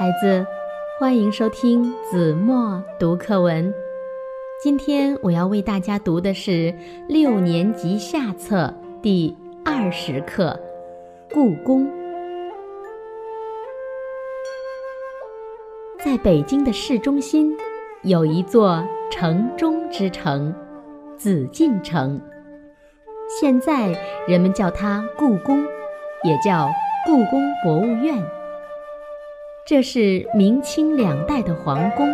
孩子，欢迎收听子墨读课文。今天我要为大家读的是六年级下册第二十课《故宫》。在北京的市中心，有一座城中之城——紫禁城。现在人们叫它故宫，也叫故宫博物院。这是明清两代的皇宫，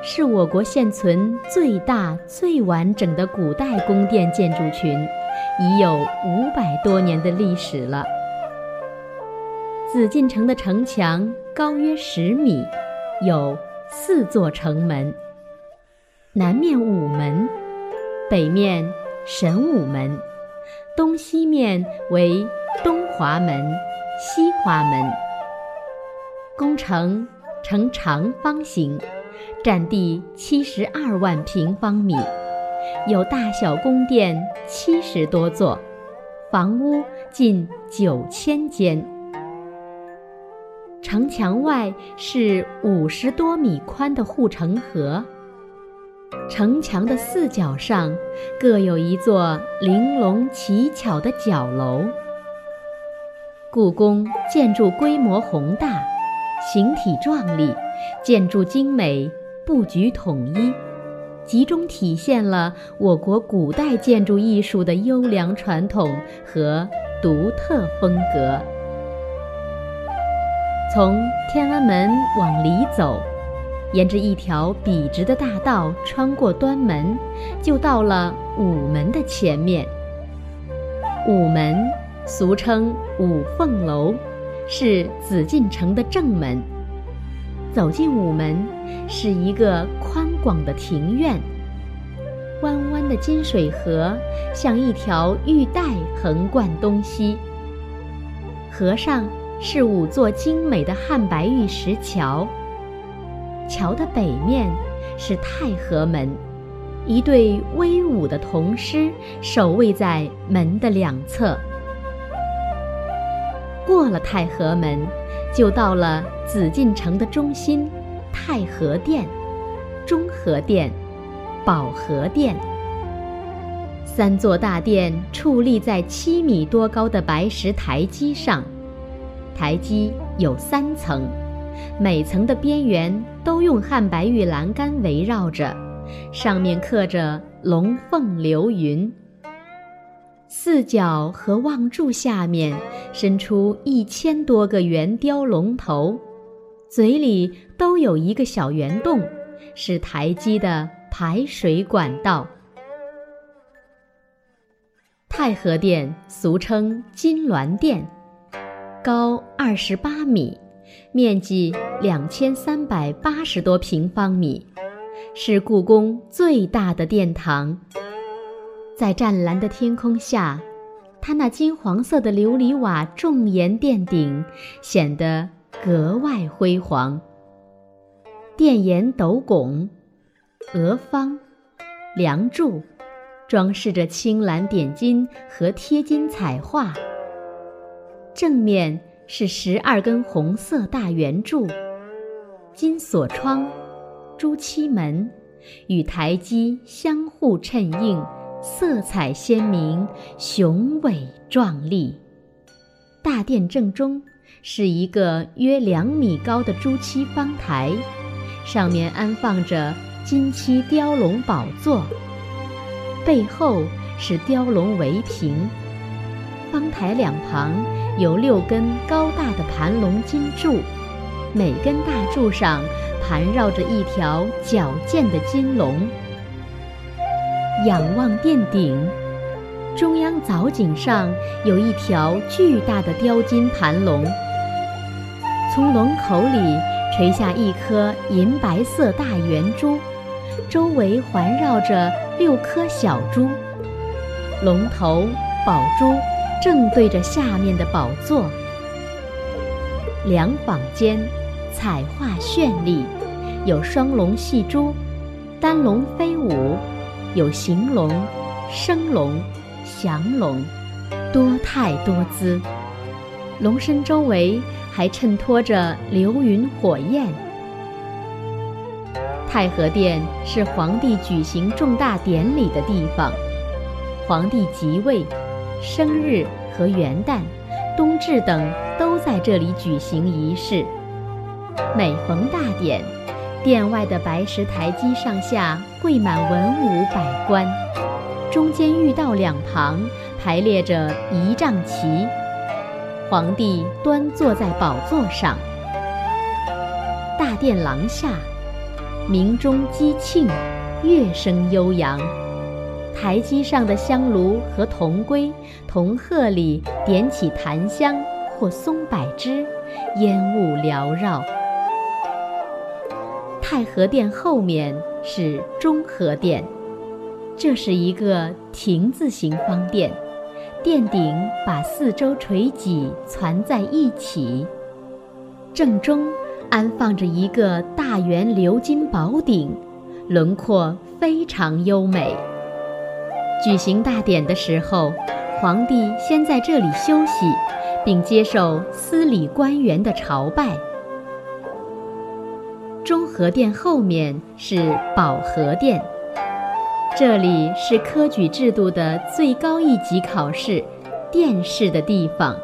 是我国现存最大、最完整的古代宫殿建筑群，已有五百多年的历史了。紫禁城的城墙高约十米，有四座城门：南面午门，北面神武门。东西面为东华门、西华门。工程呈长方形，占地七十二万平方米，有大小宫殿七十多座，房屋近九千间。城墙外是五十多米宽的护城河。城墙的四角上各有一座玲珑奇巧的角楼。故宫建筑规模宏大，形体壮丽，建筑精美，布局统一，集中体现了我国古代建筑艺术的优良传统和独特风格。从天安门往里走。沿着一条笔直的大道，穿过端门，就到了午门的前面。午门俗称五凤楼，是紫禁城的正门。走进午门，是一个宽广的庭院。弯弯的金水河像一条玉带横贯东西。河上是五座精美的汉白玉石桥。桥的北面是太和门，一对威武的铜狮守卫在门的两侧。过了太和门，就到了紫禁城的中心——太和殿、中和殿、保和殿。三座大殿矗立在七米多高的白石台基上，台基有三层。每层的边缘都用汉白玉栏杆围绕着，上面刻着龙凤流云。四角和望柱下面伸出一千多个圆雕龙头，嘴里都有一个小圆洞，是台基的排水管道。太和殿俗称金銮殿，高二十八米。面积两千三百八十多平方米，是故宫最大的殿堂。在湛蓝的天空下，它那金黄色的琉璃瓦重檐殿顶显得格外辉煌。殿檐斗拱、额方、梁柱，装饰着青蓝点金和贴金彩画。正面。是十二根红色大圆柱，金锁窗，朱漆门，与台基相互衬映，色彩鲜明，雄伟壮丽。大殿正中是一个约两米高的朱漆方台，上面安放着金漆雕龙宝座，背后是雕龙围屏。方台两旁有六根高大的盘龙金柱，每根大柱上盘绕着一条矫健的金龙。仰望殿顶，中央藻井上有一条巨大的雕金盘龙，从龙口里垂下一颗银白色大圆珠，周围环绕着六颗小珠，龙头、宝珠。正对着下面的宝座，两坊间彩画绚丽，有双龙戏珠，单龙飞舞，有行龙、升龙、降龙，多态多姿。龙身周围还衬托着流云火焰。太和殿是皇帝举行重大典礼的地方，皇帝即位、生日和元旦、冬至等都在这里举行仪式。每逢大典，殿外的白石台基上下跪满文武百官，中间御道两旁排列着仪仗旗，皇帝端坐在宝座上。大殿廊下。鸣钟击磬，乐声悠扬。台基上的香炉和铜龟、铜鹤里点起檀香或松柏枝，烟雾缭绕。太和殿后面是中和殿，这是一个亭字形方殿，殿顶把四周垂脊攒在一起，正中。安放着一个大圆鎏金宝顶，轮廓非常优美。举行大典的时候，皇帝先在这里休息，并接受司礼官员的朝拜。和殿后面是保和殿，这里是科举制度的最高一级考试——殿试的地方。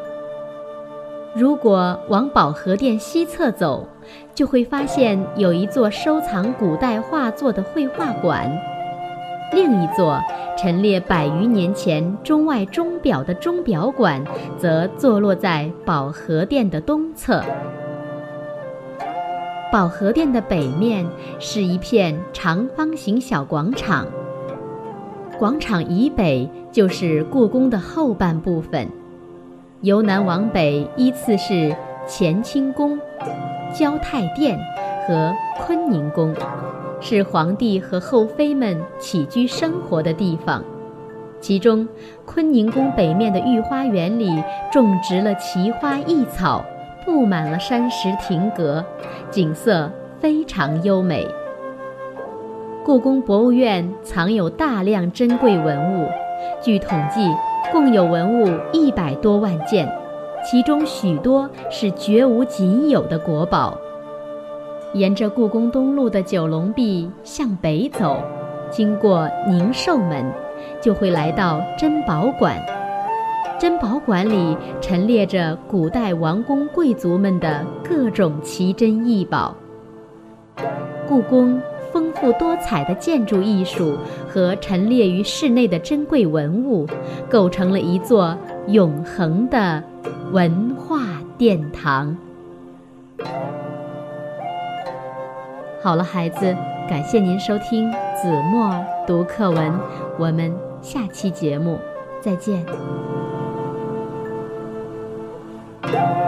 如果往保和殿西侧走，就会发现有一座收藏古代画作的绘画馆，另一座陈列百余年前中外钟表的钟表馆则坐落在保和殿的东侧。保和殿的北面是一片长方形小广场，广场以北就是故宫的后半部分。由南往北依次是乾清宫、交泰殿和坤宁宫，是皇帝和后妃们起居生活的地方。其中，坤宁宫北面的御花园里种植了奇花异草，布满了山石亭阁，景色非常优美。故宫博物院藏有大量珍贵文物，据统计。共有文物一百多万件，其中许多是绝无仅有的国宝。沿着故宫东路的九龙壁向北走，经过宁寿门，就会来到珍宝馆。珍宝馆里陈列着古代王公贵族们的各种奇珍异宝。故宫。丰富多彩的建筑艺术和陈列于室内的珍贵文物，构成了一座永恒的文化殿堂。好了，孩子，感谢您收听子墨读课文，我们下期节目再见。Thank you.